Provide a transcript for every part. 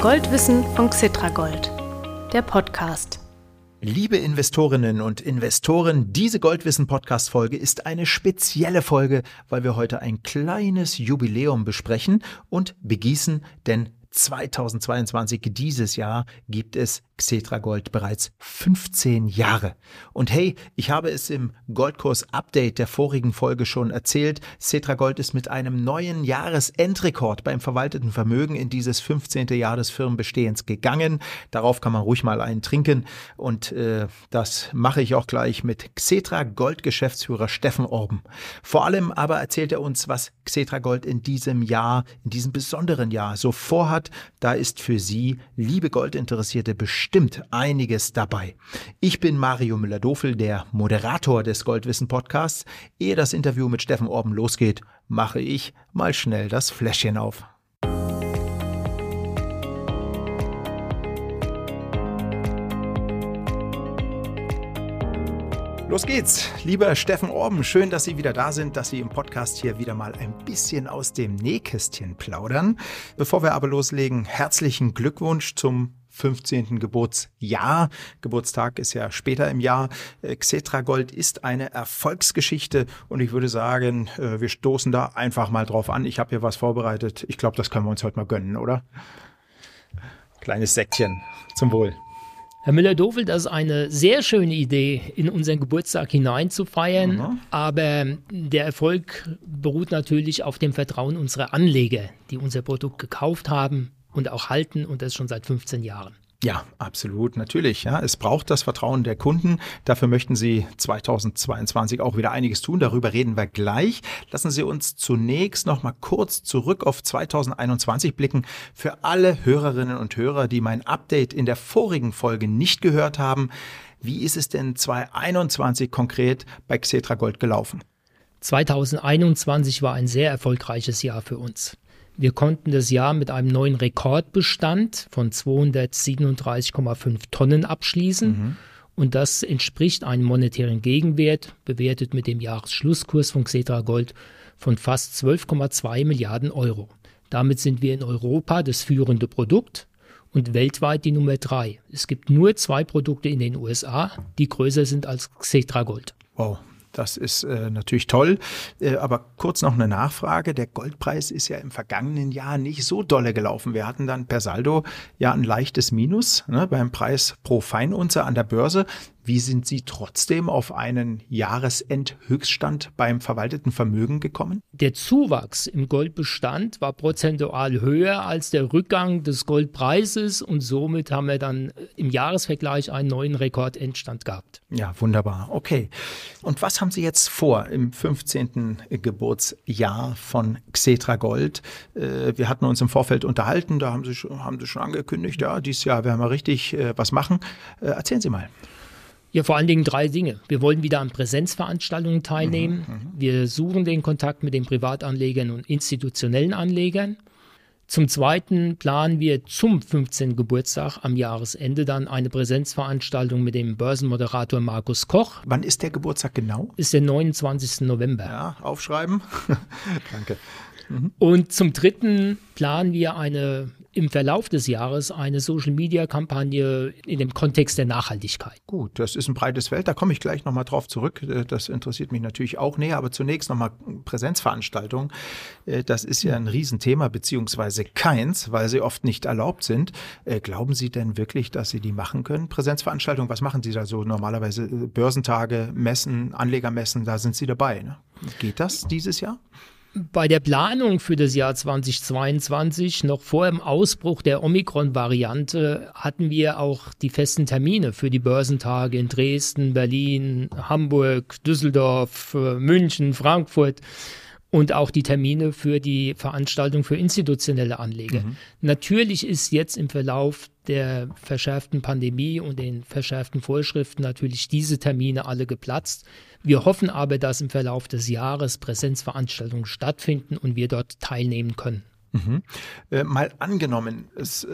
Goldwissen von Xitragold, der Podcast. Liebe Investorinnen und Investoren, diese Goldwissen-Podcast-Folge ist eine spezielle Folge, weil wir heute ein kleines Jubiläum besprechen und begießen, denn 2022, dieses Jahr, gibt es Xetra Gold bereits 15 Jahre. Und hey, ich habe es im Goldkurs-Update der vorigen Folge schon erzählt. Xetra Gold ist mit einem neuen Jahresendrekord beim verwalteten Vermögen in dieses 15. Jahr des Firmenbestehens gegangen. Darauf kann man ruhig mal einen trinken. Und äh, das mache ich auch gleich mit Xetra Gold Geschäftsführer Steffen Orben. Vor allem aber erzählt er uns, was Xetra Gold in diesem Jahr, in diesem besonderen Jahr so vorhat. Da ist für Sie, liebe Goldinteressierte, bestimmt bestimmt einiges dabei. Ich bin Mario Müller-Dofel, der Moderator des Goldwissen Podcasts. Ehe das Interview mit Steffen Orben losgeht, mache ich mal schnell das Fläschchen auf. Los geht's, lieber Steffen Orben. Schön, dass Sie wieder da sind, dass Sie im Podcast hier wieder mal ein bisschen aus dem Nähkästchen plaudern. Bevor wir aber loslegen, herzlichen Glückwunsch zum 15. Geburtsjahr. Geburtstag ist ja später im Jahr. Äh, Xetra Gold ist eine Erfolgsgeschichte und ich würde sagen, äh, wir stoßen da einfach mal drauf an. Ich habe hier was vorbereitet. Ich glaube, das können wir uns heute mal gönnen, oder? Kleines Säckchen zum Wohl. Herr Müller-Dofel, das ist eine sehr schöne Idee, in unseren Geburtstag hineinzufeiern. Mhm. Aber der Erfolg beruht natürlich auf dem Vertrauen unserer Anleger, die unser Produkt gekauft haben, und auch halten und das schon seit 15 Jahren. Ja, absolut, natürlich. Ja, es braucht das Vertrauen der Kunden. Dafür möchten Sie 2022 auch wieder einiges tun. Darüber reden wir gleich. Lassen Sie uns zunächst noch mal kurz zurück auf 2021 blicken. Für alle Hörerinnen und Hörer, die mein Update in der vorigen Folge nicht gehört haben, wie ist es denn 2021 konkret bei Xetra Gold gelaufen? 2021 war ein sehr erfolgreiches Jahr für uns. Wir konnten das Jahr mit einem neuen Rekordbestand von 237,5 Tonnen abschließen. Mhm. Und das entspricht einem monetären Gegenwert, bewertet mit dem Jahresschlusskurs von Xetra Gold von fast 12,2 Milliarden Euro. Damit sind wir in Europa das führende Produkt und weltweit die Nummer drei. Es gibt nur zwei Produkte in den USA, die größer sind als Xetra Gold. Wow, das ist äh, natürlich toll. Äh, aber kurz noch eine Nachfrage. Der Goldpreis ist ja im vergangenen Jahr nicht so dolle gelaufen. Wir hatten dann per Saldo ja ein leichtes Minus ne, beim Preis pro Feinunze an der Börse. Wie sind Sie trotzdem auf einen Jahresendhöchststand beim verwalteten Vermögen gekommen? Der Zuwachs im Goldbestand war prozentual höher als der Rückgang des Goldpreises und somit haben wir dann im Jahresvergleich einen neuen Rekordendstand gehabt. Ja, wunderbar. Okay. Und was haben Sie jetzt vor im 15. Geburtsjahr von Xetra Gold? Äh, wir hatten uns im Vorfeld unterhalten, da haben Sie schon, haben Sie schon angekündigt, ja, dieses Jahr werden wir richtig äh, was machen. Äh, erzählen Sie mal. Ja, vor allen Dingen drei Dinge. Wir wollen wieder an Präsenzveranstaltungen teilnehmen. Mhm, mhm, Wir suchen den Kontakt mit den Privatanlegern und institutionellen Anlegern. Zum Zweiten planen wir zum 15. Geburtstag am Jahresende dann eine Präsenzveranstaltung mit dem Börsenmoderator Markus Koch. Wann ist der Geburtstag genau? Ist der 29. November. Ja, aufschreiben. Danke. Mhm. Und zum Dritten planen wir eine im Verlauf des Jahres eine Social-Media-Kampagne in dem Kontext der Nachhaltigkeit. Gut, das ist ein breites Feld, da komme ich gleich nochmal drauf zurück. Äh, das interessiert mich natürlich auch näher, aber zunächst nochmal Präsenzveranstaltungen. Äh, das ist ja ein Riesenthema, beziehungsweise keins, weil sie oft nicht erlaubt sind. Äh, glauben Sie denn wirklich, dass Sie die machen können? Präsenzveranstaltungen, was machen Sie da so normalerweise? Börsentage, Messen, Anlegermessen, da sind Sie dabei. Ne? Geht das dieses Jahr? Bei der Planung für das Jahr 2022, noch vor dem Ausbruch der Omikron-Variante, hatten wir auch die festen Termine für die Börsentage in Dresden, Berlin, Hamburg, Düsseldorf, äh, München, Frankfurt und auch die Termine für die Veranstaltung für institutionelle Anleger. Mhm. Natürlich ist jetzt im Verlauf der verschärften Pandemie und den verschärften Vorschriften natürlich diese Termine alle geplatzt. Wir hoffen aber, dass im Verlauf des Jahres Präsenzveranstaltungen stattfinden und wir dort teilnehmen können. Mhm. Äh, mal angenommen, es äh,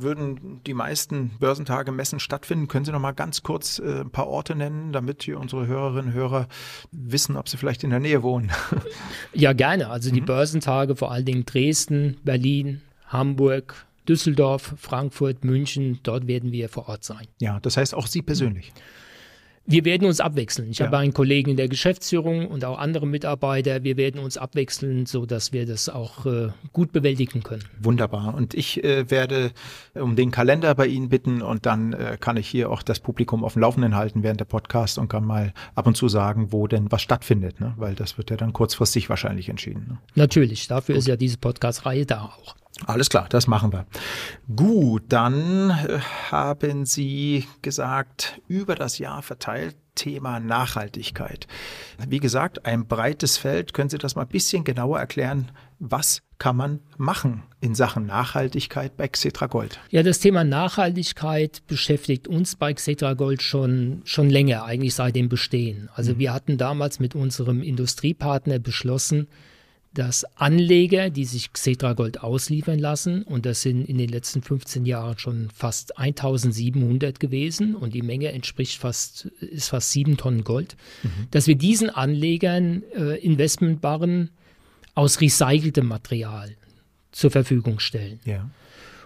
würden die meisten Börsentage, Messen stattfinden. Können Sie noch mal ganz kurz äh, ein paar Orte nennen, damit hier unsere Hörerinnen und Hörer wissen, ob sie vielleicht in der Nähe wohnen? ja, gerne. Also die mhm. Börsentage, vor allen Dingen Dresden, Berlin, Hamburg, Düsseldorf, Frankfurt, München, dort werden wir vor Ort sein. Ja, das heißt auch Sie persönlich. Wir werden uns abwechseln. Ich Ja. habe einen Kollegen in der Geschäftsführung und auch andere Mitarbeiter. Wir werden uns abwechseln, sodass wir das auch äh, gut bewältigen können. Wunderbar. Und ich äh, werde um den Kalender bei Ihnen bitten und dann äh, kann ich hier auch das Publikum auf dem Laufenden halten während der Podcast und kann mal ab und zu sagen, wo denn was stattfindet, ne? weil das wird ja dann kurzfristig wahrscheinlich entschieden. Ne? Natürlich, dafür ist ja diese Podcast-Reihe da auch. Alles klar, das machen wir. Gut, dann äh, haben Sie gesagt, über das Jahr verteilt Thema Nachhaltigkeit. Wie gesagt, ein breites Feld. Können Sie das mal ein bisschen genauer erklären? Was kann man machen in Sachen Nachhaltigkeit bei Xetra Gold? Ja, das Thema Nachhaltigkeit beschäftigt uns bei Xetra Gold schon, schon länger, eigentlich seit dem Bestehen. Also wir hatten damals mit unserem Industriepartner beschlossen, dass Anleger, die sich Xetra Gold ausliefern lassen, und das sind in den letzten 15 Jahren schon fast 1700 gewesen und die Menge entspricht fast, ist fast sieben Tonnen Gold, dass wir diesen Anlegern äh, Investmentbarren aus recyceltem Material zur Verfügung stellen. Ja.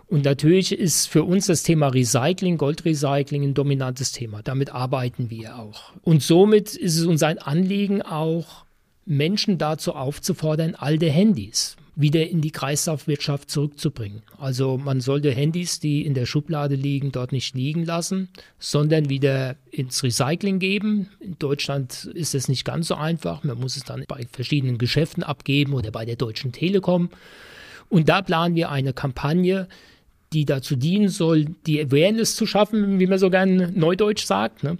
Und natürlich ist für uns das Thema Recycling, Goldrecycling ein dominantes Thema. Damit arbeiten wir auch. Und somit ist es uns ein Anliegen, auch Menschen dazu aufzufordern, alte Handys wieder in die Kreislaufwirtschaft zurückzubringen. Also man sollte Handys, die in der Schublade liegen, dort nicht liegen lassen, sondern wieder ins Recycling geben. In Deutschland ist es nicht ganz so einfach. Man muss es dann bei verschiedenen Geschäften abgeben oder bei der Deutschen Telekom. Und da planen wir eine Kampagne, die dazu dienen soll, die Awareness zu schaffen, wie man so gern neudeutsch sagt, ne?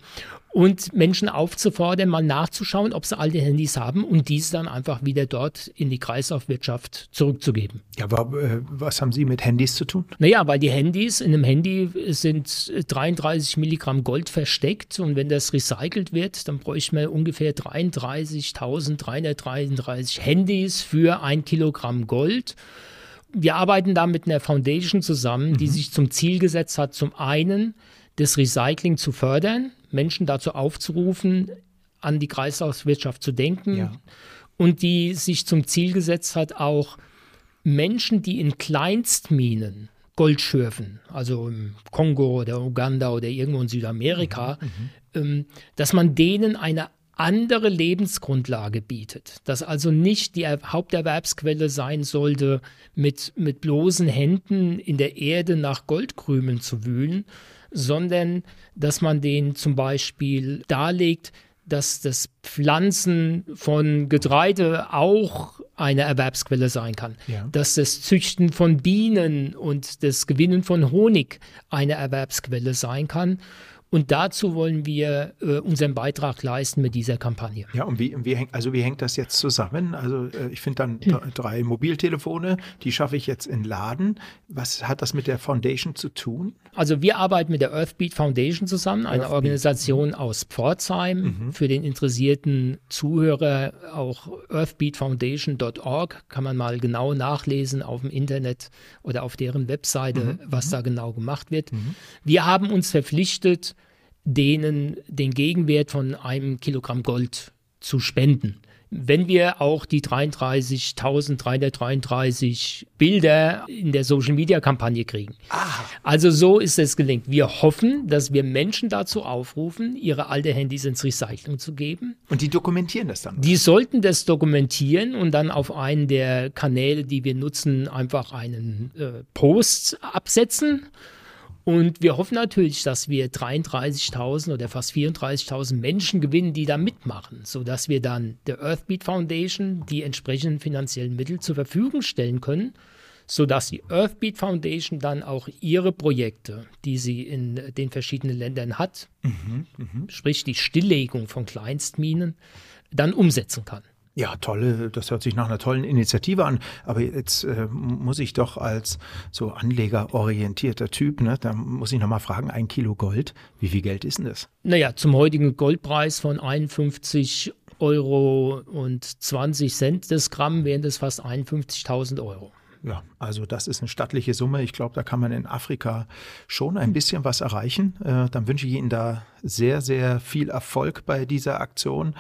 Und Menschen aufzufordern, mal nachzuschauen, ob sie alte Handys haben und diese dann einfach wieder dort in die Kreislaufwirtschaft zurückzugeben. Ja, aber äh, was haben Sie mit Handys zu tun? Naja, weil die Handys, in einem Handy sind 33 Milligramm Gold versteckt und wenn das recycelt wird, dann bräuchte man ungefähr 33.333 Handys für ein Kilogramm Gold. Wir arbeiten da mit einer Foundation zusammen, die sich zum Ziel gesetzt hat, zum einen das Recycling zu fördern, Menschen dazu aufzurufen, an die Kreislaufwirtschaft zu denken Ja. und die sich zum Ziel gesetzt hat, auch Menschen, die in Kleinstminen Gold schürfen, also im Kongo oder Uganda oder irgendwo in Südamerika, ähm, dass man denen eine andere Lebensgrundlage bietet. Dass also nicht die Er- Haupterwerbsquelle sein sollte, mit, mit bloßen Händen in der Erde nach Goldkrümeln zu wühlen, sondern dass man denen zum Beispiel darlegt, dass das Pflanzen von Getreide auch eine Erwerbsquelle sein kann, Ja. dass das Züchten von Bienen und das Gewinnen von Honig eine Erwerbsquelle sein kann. Und dazu wollen wir äh, unseren Beitrag leisten mit dieser Kampagne. Ja, und wie, wie, hängt, also wie hängt das jetzt zusammen? Also äh, ich finde dann dr- drei Mobiltelefone, die schaffe ich jetzt in Laden. Was hat das mit der Foundation zu tun? Also wir arbeiten mit der Earthbeat Foundation zusammen, eine Earthbeat. Organisation aus Pforzheim. Für den interessierten Zuhörer auch earthbeatfoundation.org kann man mal genau nachlesen auf dem Internet oder auf deren Webseite, was da genau gemacht wird. Wir haben uns verpflichtet, denen den Gegenwert von einem Kilogramm Gold zu spenden. Wenn wir auch die 33.333 Bilder in der Social-Media-Kampagne kriegen. Also so ist es gelingt. Wir hoffen, dass wir Menschen dazu aufrufen, ihre alte Handys ins Recycling zu geben. Und die dokumentieren das dann. Die sollten das dokumentieren und dann auf einen der Kanäle, die wir nutzen, einfach einen äh, Post absetzen. Und wir hoffen natürlich, dass wir 33.000 oder fast 34.000 Menschen gewinnen, die da mitmachen, sodass wir dann der Earthbeat Foundation die entsprechenden finanziellen Mittel zur Verfügung stellen können, sodass die Earthbeat Foundation dann auch ihre Projekte, die sie in den verschiedenen Ländern hat, sprich die Stilllegung von Kleinstminen, dann umsetzen kann. Ja, tolle, das hört sich nach einer tollen Initiative an. Aber jetzt äh, muss ich doch als so anlegerorientierter Typ, ne, da muss ich nochmal fragen, ein Kilo Gold, wie viel Geld ist denn das? Naja, zum heutigen Goldpreis von 51 Euro und 20 Cent das Gramm wären das fast 51.000 Euro. Ja, also das ist eine stattliche Summe. Ich glaube, da kann man in Afrika schon ein bisschen was erreichen. Äh, dann wünsche ich Ihnen da sehr, sehr viel Erfolg bei dieser Aktion.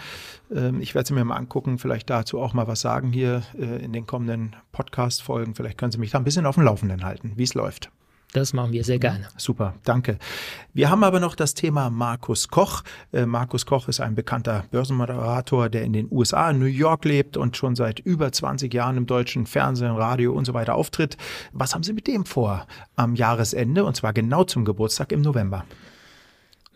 Ähm, ich werde sie mir mal angucken, vielleicht dazu auch mal was sagen hier äh, in den kommenden Podcast-Folgen. Vielleicht können Sie mich da ein bisschen auf dem Laufenden halten, wie es läuft. Das machen wir sehr gerne. Super, danke. Wir haben aber noch das Thema Markus Koch. Äh, Markus Koch ist ein bekannter Börsenmoderator, der in den USA, in New York lebt und schon seit über 20 Jahren im deutschen Fernsehen, Radio und so weiter auftritt. Was haben Sie mit dem vor am Jahresende und zwar genau zum Geburtstag im November?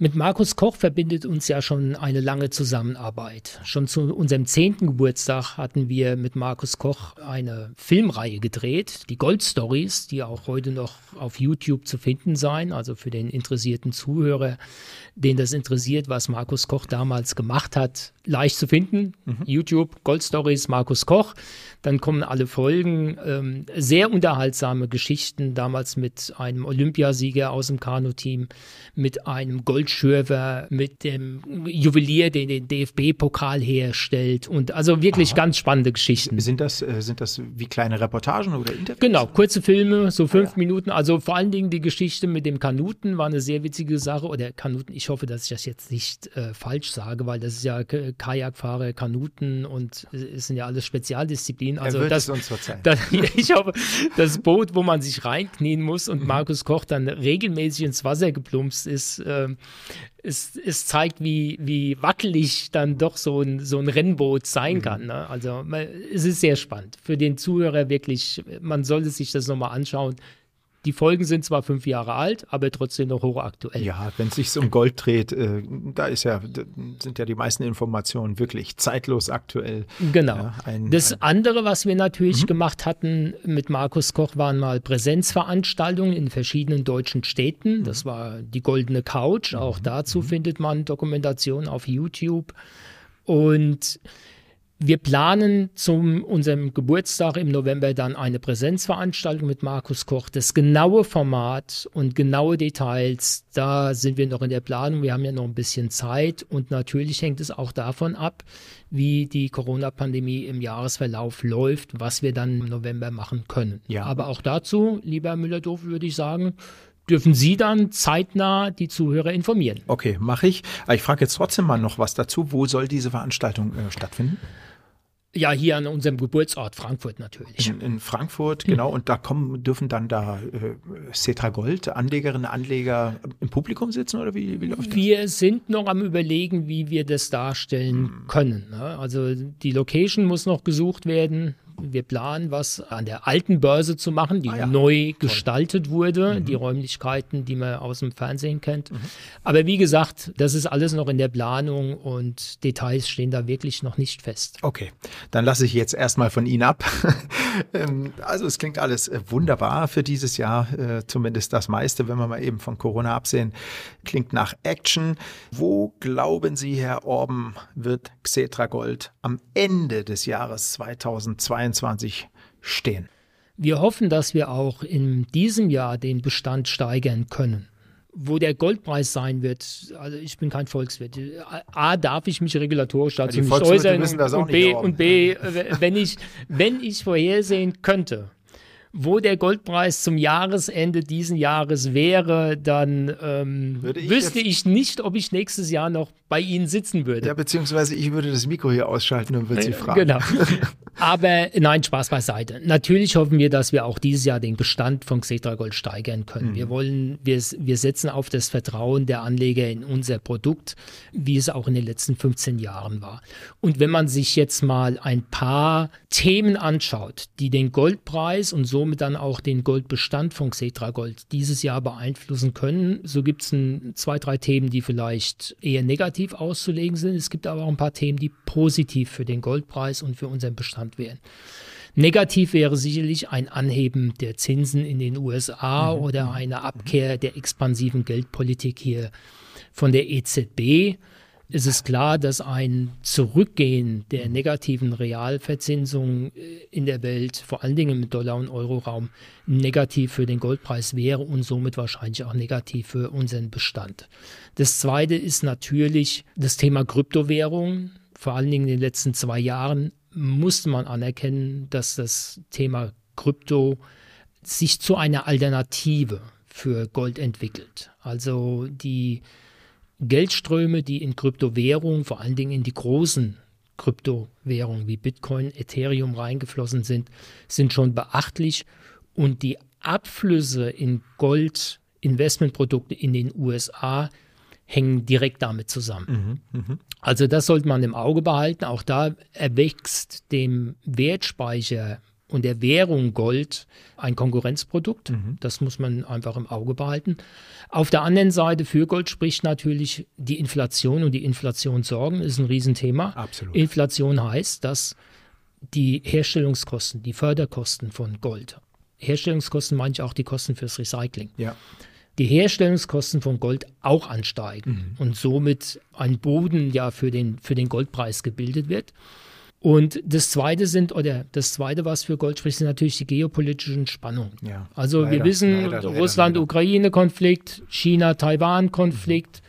Mit Markus Koch verbindet uns ja schon eine lange Zusammenarbeit. Schon zu unserem zehnten Geburtstag hatten wir mit Markus Koch eine Filmreihe gedreht, die Gold Stories, die auch heute noch auf YouTube zu finden sein. Also für den interessierten Zuhörer, den das interessiert, was Markus Koch damals gemacht hat, leicht zu finden. Mhm. YouTube, Gold Stories, Markus Koch. Dann kommen alle Folgen. Ähm, sehr unterhaltsame Geschichten, damals mit einem Olympiasieger aus dem Kanu-Team, mit einem Goldschürfer, mit dem Juwelier, der den DFB-Pokal herstellt. Und also wirklich Aha. ganz spannende Geschichten. Sind das, äh, sind das wie kleine Reportagen oder Interviews? Genau, kurze Filme, so fünf ah, ja. Minuten. Also vor allen Dingen die Geschichte mit dem Kanuten war eine sehr witzige Sache. Oder Kanuten, ich hoffe, dass ich das jetzt nicht äh, falsch sage, weil das ist ja Kajakfahrer, Kanuten und es sind ja alles Spezialdisziplinen. Also er wird das, es uns verzeihen. Das, ich hoffe, das Boot, wo man sich reinknien muss und mhm. Markus Koch dann regelmäßig ins Wasser geplumpst ist, äh, es, es, zeigt, wie, wie wackelig dann doch so ein, so ein Rennboot sein mhm. kann. Ne? Also es ist sehr spannend. Für den Zuhörer wirklich, man sollte sich das nochmal anschauen. Die Folgen sind zwar fünf Jahre alt, aber trotzdem noch hochaktuell. Ja, wenn es sich um Gold dreht, äh, da ist ja, sind ja die meisten Informationen wirklich zeitlos aktuell. Genau. Ja, ein, das ein andere, was wir natürlich mhm. gemacht hatten mit Markus Koch, waren mal Präsenzveranstaltungen in verschiedenen deutschen Städten. Mhm. Das war die Goldene Couch. Auch mhm. dazu mhm. findet man Dokumentation auf YouTube. Und wir planen zu unserem Geburtstag im November dann eine Präsenzveranstaltung mit Markus Koch. Das genaue Format und genaue Details, da sind wir noch in der Planung. Wir haben ja noch ein bisschen Zeit und natürlich hängt es auch davon ab, wie die Corona-Pandemie im Jahresverlauf läuft, was wir dann im November machen können. Ja. Aber auch dazu, lieber Müller-Doof, würde ich sagen, dürfen Sie dann zeitnah die Zuhörer informieren. Okay, mache ich. Ich frage jetzt trotzdem mal noch was dazu. Wo soll diese Veranstaltung äh, stattfinden? Ja, hier an unserem Geburtsort Frankfurt natürlich. In, in Frankfurt, hm. genau. Und da kommen, dürfen dann da äh, Cetra Gold, Anlegerinnen, Anleger im Publikum sitzen oder wie, wie läuft das? Wir sind noch am überlegen, wie wir das darstellen hm. können. Ne? Also die Location muss noch gesucht werden wir planen, was an der alten Börse zu machen, die ah, ja. neu Toll. gestaltet wurde, mhm. die Räumlichkeiten, die man aus dem Fernsehen kennt. Mhm. Aber wie gesagt, das ist alles noch in der Planung und Details stehen da wirklich noch nicht fest. Okay, dann lasse ich jetzt erstmal von Ihnen ab. Ähm, also es klingt alles äh, wunderbar für dieses Jahr, äh, zumindest das meiste, wenn wir mal eben von Corona absehen, klingt nach Action. Wo glauben Sie, Herr Orben, wird Xetra Gold am Ende des Jahres 2022 2023 stehen. Wir hoffen, dass wir auch in diesem Jahr den Bestand steigern können. Wo der Goldpreis sein wird, also ich bin kein Volkswirt. A, darf ich mich regulatorisch dazu ja, nicht äußern. Und B, und B wenn, ich, wenn ich vorhersehen könnte, wo der Goldpreis zum Jahresende diesen Jahres wäre, dann ähm, ich wüsste ich nicht, ob ich nächstes Jahr noch bei Ihnen sitzen würde. Ja, beziehungsweise ich würde das Mikro hier ausschalten und würde Sie fragen. Genau. Aber nein, Spaß beiseite. Natürlich hoffen wir, dass wir auch dieses Jahr den Bestand von Xetra Gold steigern können. Mhm. Wir wollen, wir, wir setzen auf das Vertrauen der Anleger in unser Produkt, wie es auch in den letzten 15 Jahren war. Und wenn man sich jetzt mal ein paar Themen anschaut, die den Goldpreis und somit dann auch den Goldbestand von Xetra Gold dieses Jahr beeinflussen können, so gibt es zwei, drei Themen, die vielleicht eher negativ auszulegen sind. Es gibt aber auch ein paar Themen, die positiv für den Goldpreis und für unseren Bestand genannt werden. Negativ wäre sicherlich ein Anheben der Zinsen in den USA mhm. oder eine Abkehr der expansiven Geldpolitik hier von der EZB. Es ist klar, dass ein Zurückgehen der negativen Realverzinsung äh, in der Welt, vor allen Dingen im Dollar- und Euroraum, negativ für den Goldpreis wäre und somit wahrscheinlich auch negativ für unseren Bestand. Das Zweite ist natürlich das Thema Kryptowährungen vor allen Dingen in den letzten zwei Jahren musste man anerkennen, dass das Thema Krypto sich zu einer Alternative für Gold entwickelt. Also die Geldströme, die in Kryptowährungen, vor allen Dingen in die großen Kryptowährungen wie Bitcoin, Ethereum reingeflossen sind, sind schon beachtlich und die Abflüsse in Gold-Investmentprodukte in den USA hängen direkt damit zusammen. Mhm, mh. Also das sollte man im Auge behalten. Auch da erwächst dem Wertspeicher und der Währung Gold ein Konkurrenzprodukt. Mhm. Das muss man einfach im Auge behalten. Auf der anderen Seite für Gold spricht natürlich die Inflation und die Inflationssorgen ist ein Riesenthema. Absolut. Inflation heißt, dass die Herstellungskosten, die Förderkosten von Gold, Herstellungskosten meine ich auch die Kosten fürs Recycling. Ja. Die Herstellungskosten von Gold auch ansteigen mhm. und somit ein Boden ja für den, für den Goldpreis gebildet wird. Und das zweite sind, oder das zweite, was für Gold spricht, sind natürlich die geopolitischen Spannungen. Ja, also wir wissen, Russland-Ukraine-Konflikt, China-Taiwan-Konflikt.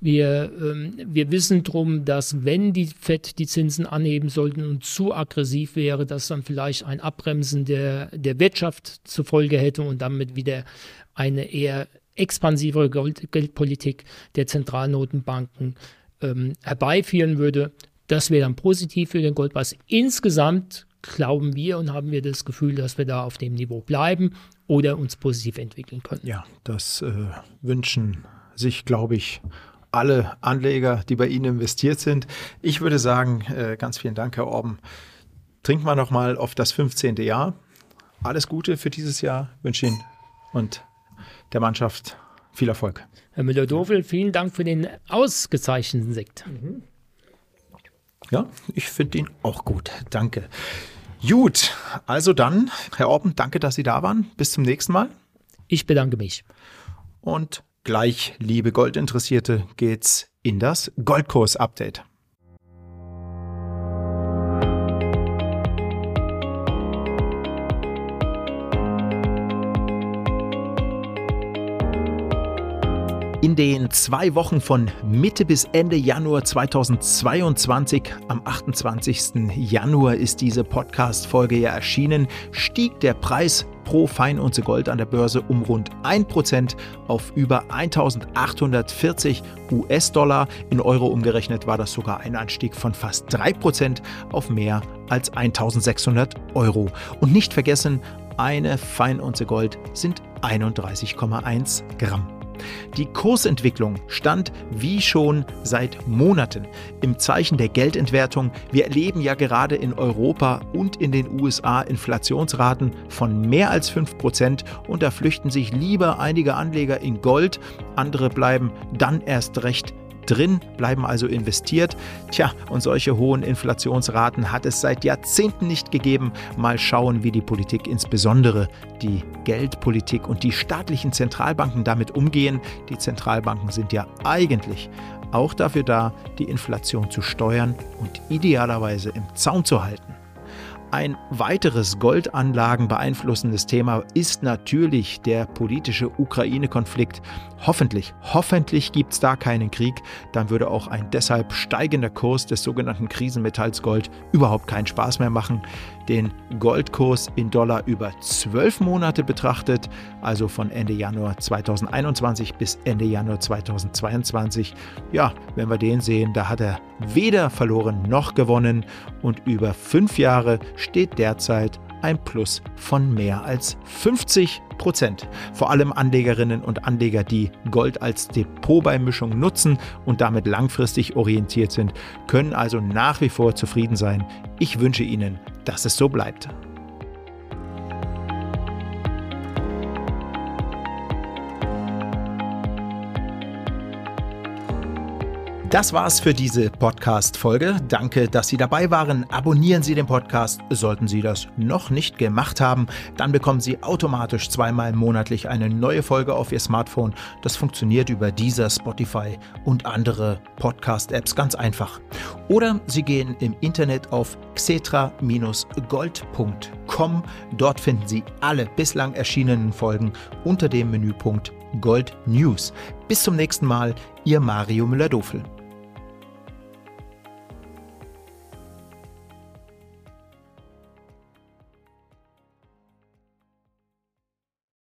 Wir, ähm, wir wissen drum, dass wenn die FED die Zinsen anheben sollten und zu aggressiv wäre, dass dann vielleicht ein Abbremsen der, der Wirtschaft zur Folge hätte und damit wieder eine eher expansivere Gold Geldpolitik der Zentralnotenbanken ähm, herbeiführen würde. Das wäre dann positiv für den Goldpreis. Insgesamt glauben wir und haben wir das Gefühl, dass wir da auf dem Niveau bleiben oder uns positiv entwickeln können. Ja, das äh, wünschen sich, glaube ich, alle Anleger, die bei Ihnen investiert sind. Ich würde sagen, äh, ganz vielen Dank, Herr Orben. Trinken wir noch mal auf das 15. Jahr. Alles Gute für dieses Jahr wünsche Ihnen und der Mannschaft viel Erfolg. Herr Müller-Dofel, vielen Dank für den ausgezeichneten Sekt. Mhm. Ja, ich finde ihn auch gut. Danke. Gut, also dann, Herr Orben, danke, dass Sie da waren. Bis zum nächsten Mal. Ich bedanke mich. Und gleich, liebe Goldinteressierte, geht's in das Goldkurs-Update. Den zwei Wochen von Mitte bis Ende Januar 2022, am 28. Januar ist diese Podcast-Folge ja erschienen, stieg der Preis pro Feinunze Gold an der Börse um rund 1% auf über 1840 US-Dollar. In Euro umgerechnet war das sogar ein Anstieg von fast 3% auf mehr als 1600 Euro. Und nicht vergessen, eine Feinunze Gold sind 31,1 Gramm. Die Kursentwicklung stand wie schon seit Monaten im Zeichen der Geldentwertung. Wir erleben ja gerade in Europa und in den USA Inflationsraten von mehr als 5% und da flüchten sich lieber einige Anleger in Gold, andere bleiben dann erst recht drin, bleiben also investiert. Tja, und solche hohen Inflationsraten hat es seit Jahrzehnten nicht gegeben. Mal schauen, wie die Politik, insbesondere die Geldpolitik und die staatlichen Zentralbanken damit umgehen. Die Zentralbanken sind ja eigentlich auch dafür da, die Inflation zu steuern und idealerweise im Zaun zu halten. Ein weiteres Goldanlagen beeinflussendes Thema ist natürlich der politische Ukraine-Konflikt. Hoffentlich, hoffentlich gibt es da keinen Krieg. Dann würde auch ein deshalb steigender Kurs des sogenannten Krisenmetalls Gold überhaupt keinen Spaß mehr machen den Goldkurs in Dollar über zwölf Monate betrachtet, also von Ende Januar 2021 bis Ende Januar 2022. Ja, wenn wir den sehen, da hat er weder verloren noch gewonnen und über fünf Jahre steht derzeit ein Plus von mehr als 50 Prozent. Vor allem Anlegerinnen und Anleger, die Gold als Depotbeimischung nutzen und damit langfristig orientiert sind, können also nach wie vor zufrieden sein. Ich wünsche Ihnen, dass es so bleibt. Das war's für diese Podcast-Folge. Danke, dass Sie dabei waren. Abonnieren Sie den Podcast, sollten Sie das noch nicht gemacht haben. Dann bekommen Sie automatisch zweimal monatlich eine neue Folge auf Ihr Smartphone. Das funktioniert über dieser Spotify und andere Podcast-Apps ganz einfach. Oder Sie gehen im Internet auf xetra-gold.com. Dort finden Sie alle bislang erschienenen Folgen unter dem Menüpunkt Gold News. Bis zum nächsten Mal, Ihr Mario Müller-Dofel.